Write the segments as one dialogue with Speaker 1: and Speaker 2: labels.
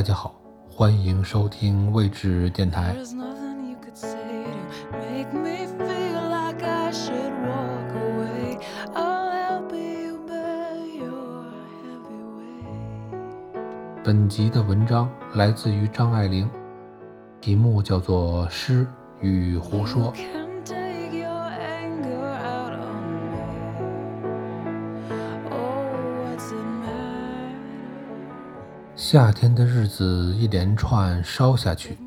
Speaker 1: 大家好，欢迎收听位置电台。
Speaker 2: nothing you could say to make me feel like I should walk away. I'll help you bear your heavy weight.
Speaker 1: 本集的文章来自于张爱玲，题目叫做《诗与胡说》。夏天的日子一连串烧下去，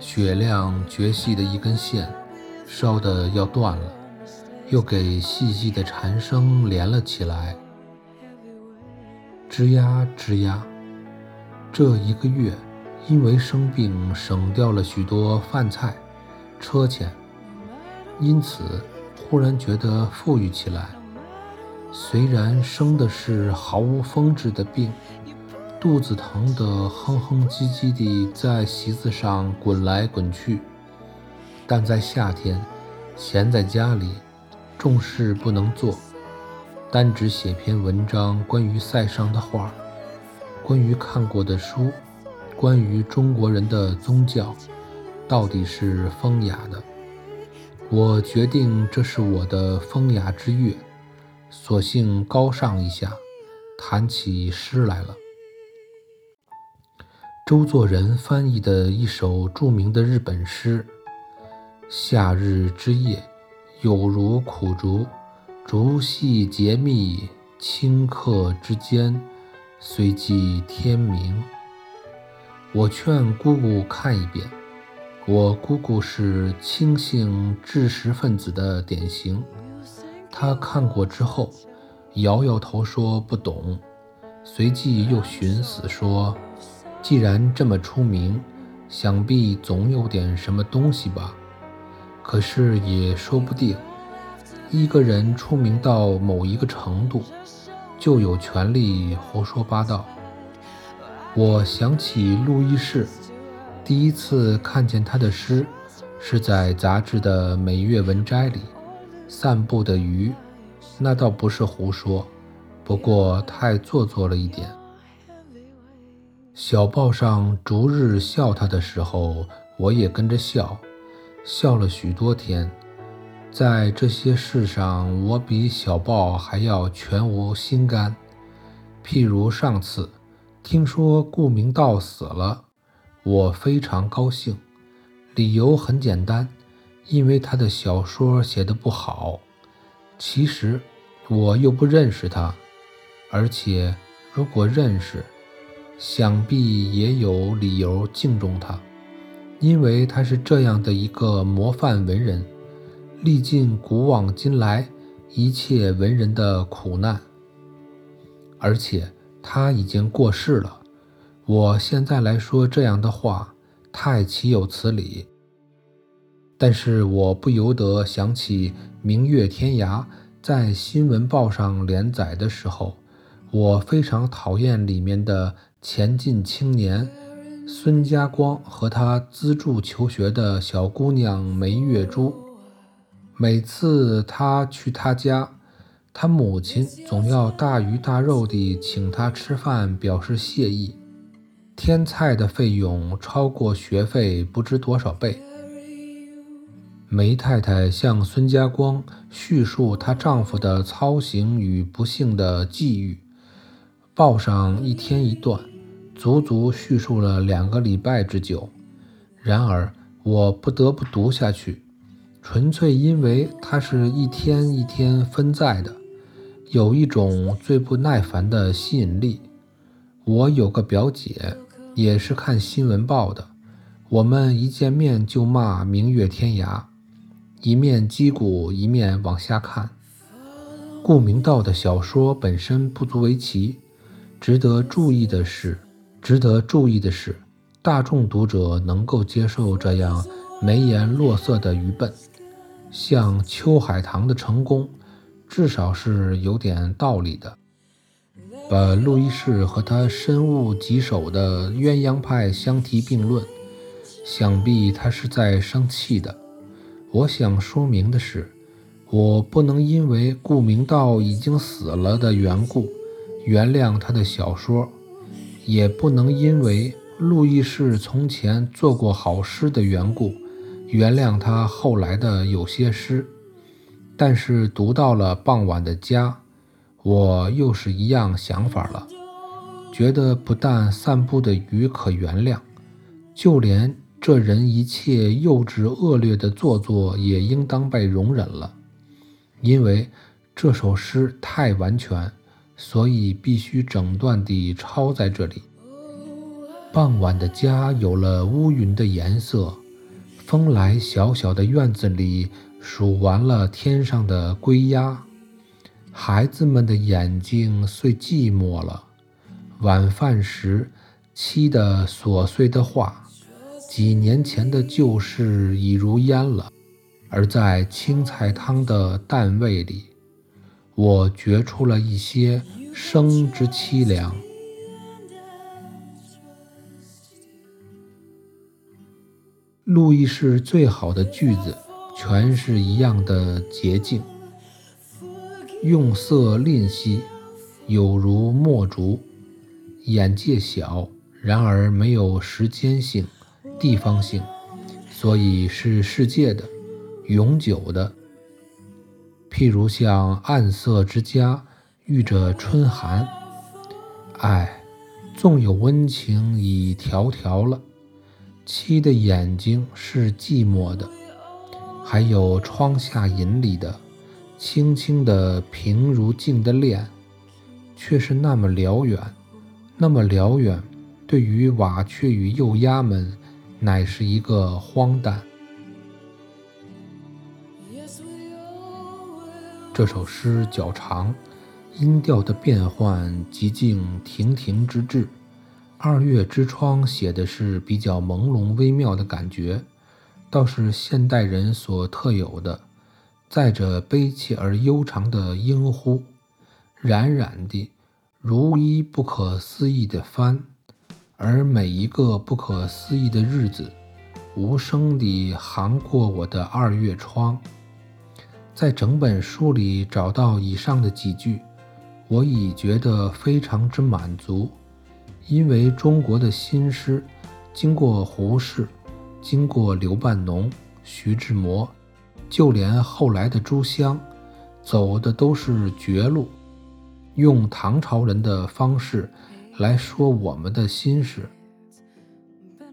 Speaker 1: 雪亮绝细的一根线，烧得要断了，又给细细的蝉声连了起来，吱呀吱呀。这一个月，因为生病省掉了许多饭菜、车钱，因此忽然觉得富裕起来。虽然生的是毫无风致的病，肚子疼得哼哼唧唧地在席子上滚来滚去，但在夏天，闲在家里，重事不能做，单只写篇文章，关于塞尚的画，关于看过的书，关于中国人的宗教，到底是风雅的。我决定这是我的风雅之月，索性高尚一下，谈起诗来了。周作人翻译的一首著名的日本诗：“夏日之夜，有如苦竹，竹细节密，顷刻之间，虽即天明。”我劝姑姑看一遍。我姑姑是清醒知识分子的典型，她看过之后，摇摇头说不懂，随即又寻思说：“既然这么出名，想必总有点什么东西吧。可是也说不定，一个人出名到某一个程度，就有权利胡说八道。”我想起路易士，第一次看见他的诗，是在杂志的每月文摘里，《散步的鱼》，那倒不是胡说，不过太做作了一点。小报上逐日笑他的时候，我也跟着笑，笑了许多天。在这些事上，我比小报还要全无心肝。譬如上次。听说顾明道死了，我非常高兴，理由很简单，因为他的小说写得不好。其实我又不认识他，而且如果认识，想必也有理由敬重他，因为他是这样的一个模范文人，历尽古往今来一切文人的苦难，而且。他已经过世了，我现在来说这样的话，太岂有此理。但是我不由得想起《明月天涯》在新闻报上连载的时候，我非常讨厌里面的前进青年孙家光和他资助求学的小姑娘梅月珠。每次他去他家。他母亲总要大鱼大肉地请他吃饭，表示谢意。添菜的费用超过学费不知多少倍。梅太太向孙家光叙述她丈夫的操行与不幸的际遇，报上一天一段，足足叙述了两个礼拜之久。然而我不得不读下去，纯粹因为它是一天一天分在的。有一种最不耐烦的吸引力。我有个表姐，也是看新闻报的。我们一见面就骂《明月天涯》，一面击鼓，一面往下看。顾明道的小说本身不足为奇，值得注意的是，值得注意的是，大众读者能够接受这样眉眼落色的愚笨，像秋海棠的成功。至少是有点道理的。把路易士和他深恶疾首的鸳鸯派相提并论，想必他是在生气的。我想说明的是，我不能因为顾明道已经死了的缘故原谅他的小说，也不能因为路易士从前做过好诗的缘故原谅他后来的有些诗。但是读到了傍晚的家。我又是一样想法了，觉得不但散步的鱼可原谅，就连这人一切幼稚恶劣的做作也应当被容忍了。因为这首诗太完全，所以必须整段地抄在这里。傍晚的家有了乌云的颜色，风来小小的院子里数完了天上的归鸦。孩子们的眼睛虽寂寞了，晚饭时妻的琐碎的话，几年前的旧事已如烟了。而在青菜汤的淡味里，我觉出了一些生之凄凉。路易士最好的句子，全是一样的洁净。用色吝惜，有如墨竹；眼界小，然而没有时间性、地方性，所以是世界的、永久的。譬如像暗色之家遇着春寒，唉，纵有温情已迢迢了。妻的眼睛是寂寞的，还有窗下引里的。轻轻的平如镜的恋，却是那么辽远，那么辽远。对于瓦雀与幼鸭们，乃是一个荒诞。这首诗较长，音调的变换极尽亭亭之志。二月之窗写的是比较朦胧微妙的感觉，倒是现代人所特有的。载着悲切而悠长的莺呼，冉冉地如一不可思议的帆，而每一个不可思议的日子，无声地航过我的二月窗。在整本书里找到以上的几句，我已觉得非常之满足，因为中国的新诗，经过胡适，经过刘半农、徐志摩。就连后来的朱湘，走的都是绝路，用唐朝人的方式来说我们的心事，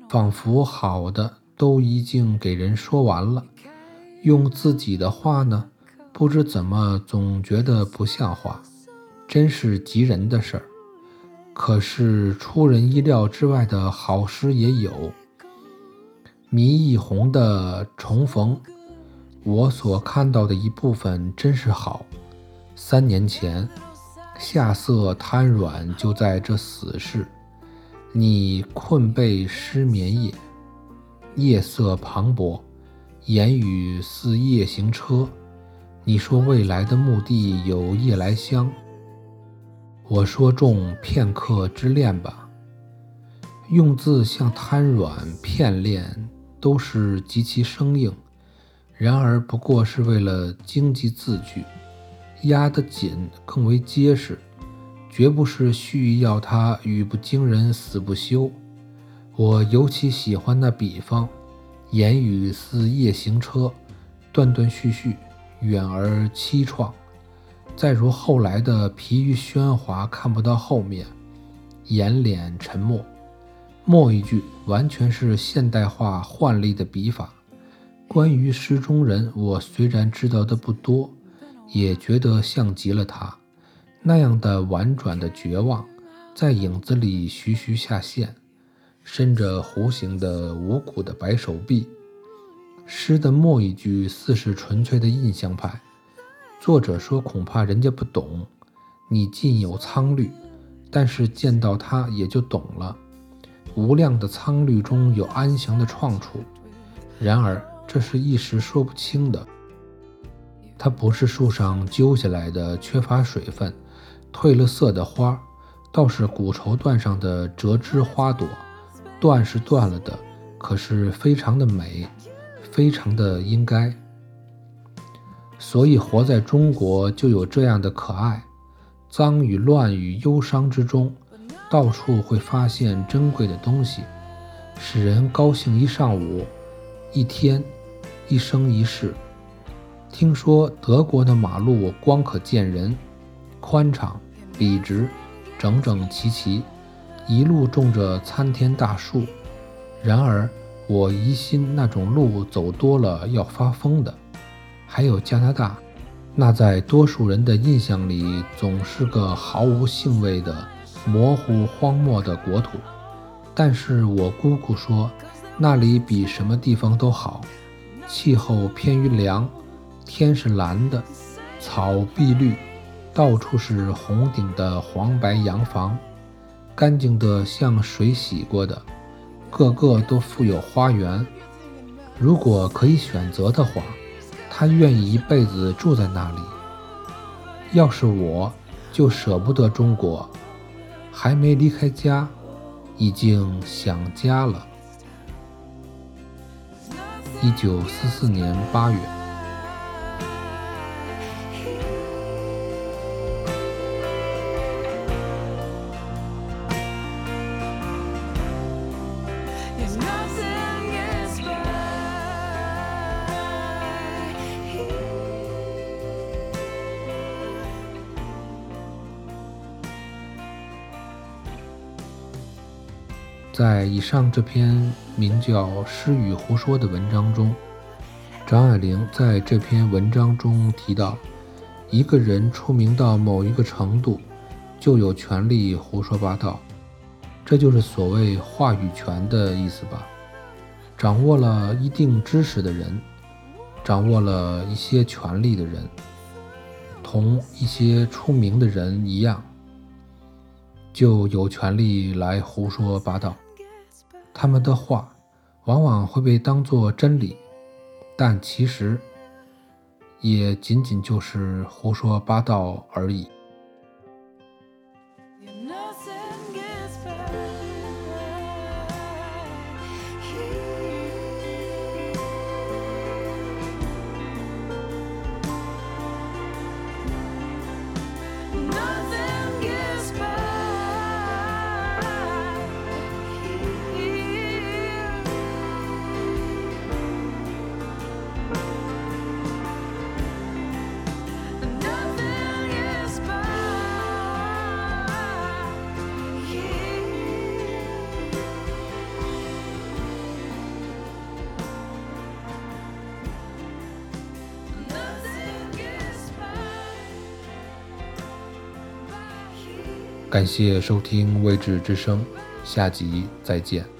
Speaker 1: 仿佛好的都已经给人说完了，用自己的话呢，不知怎么总觉得不像话，真是急人的事儿。可是出人意料之外的好诗也有，迷一红的重逢。我所看到的一部分真是好。三年前，夏色瘫软，就在这死世。你困背失眠夜，夜色磅礴，言语似夜行车。你说未来的墓地有夜来香，我说中片刻之恋吧。用字像瘫软、片练，都是极其生硬。然而，不过是为了经济字句，压得紧，更为结实，绝不是蓄意要它语不惊人死不休。我尤其喜欢那比方，言语似夜行车，断断续续，远而凄怆。再如后来的疲于喧哗，看不到后面，眼脸沉默。末一句完全是现代化换例的笔法。关于诗中人，我虽然知道的不多，也觉得像极了他那样的婉转的绝望，在影子里徐徐下现，伸着弧形的无骨的白手臂。诗的末一句似是纯粹的印象派，作者说恐怕人家不懂，你尽有苍绿，但是见到他也就懂了。无量的苍绿中有安详的创处，然而。这是一时说不清的。它不是树上揪下来的缺乏水分、褪了色的花，倒是古绸缎上的折枝花朵，断是断了的，可是非常的美，非常的应该。所以活在中国就有这样的可爱，脏与乱与忧伤之中，到处会发现珍贵的东西，使人高兴一上午、一天、一生一世。听说德国的马路光可见人，宽敞、笔直、整整齐齐，一路种着参天大树。然而我疑心那种路走多了要发疯的。还有加拿大，那在多数人的印象里总是个毫无兴味的模糊荒漠的国土。但是我姑姑说，那里比什么地方都好，气候偏于凉。天是蓝的，草碧绿，到处是红顶的黄白洋房，干净的像水洗过的，个个都富有花园。如果可以选择的话，他愿意一辈子住在那里。要是我，就舍不得中国，还没离开家，已经想家了。一九四四年八月。在以上这篇名叫《诗与胡说》的文章中，张爱玲在这篇文章中提到，一个人出名到某一个程度，就有权利胡说八道，这就是所谓话语权的意思吧。掌握了一定知识的人，掌握了一些权利的人，同一些出名的人一样，就有权利来胡说八道。他们的话往往会被当作真理，但其实也仅仅就是胡说八道而已。感谢收听《未知之声》，下集再见。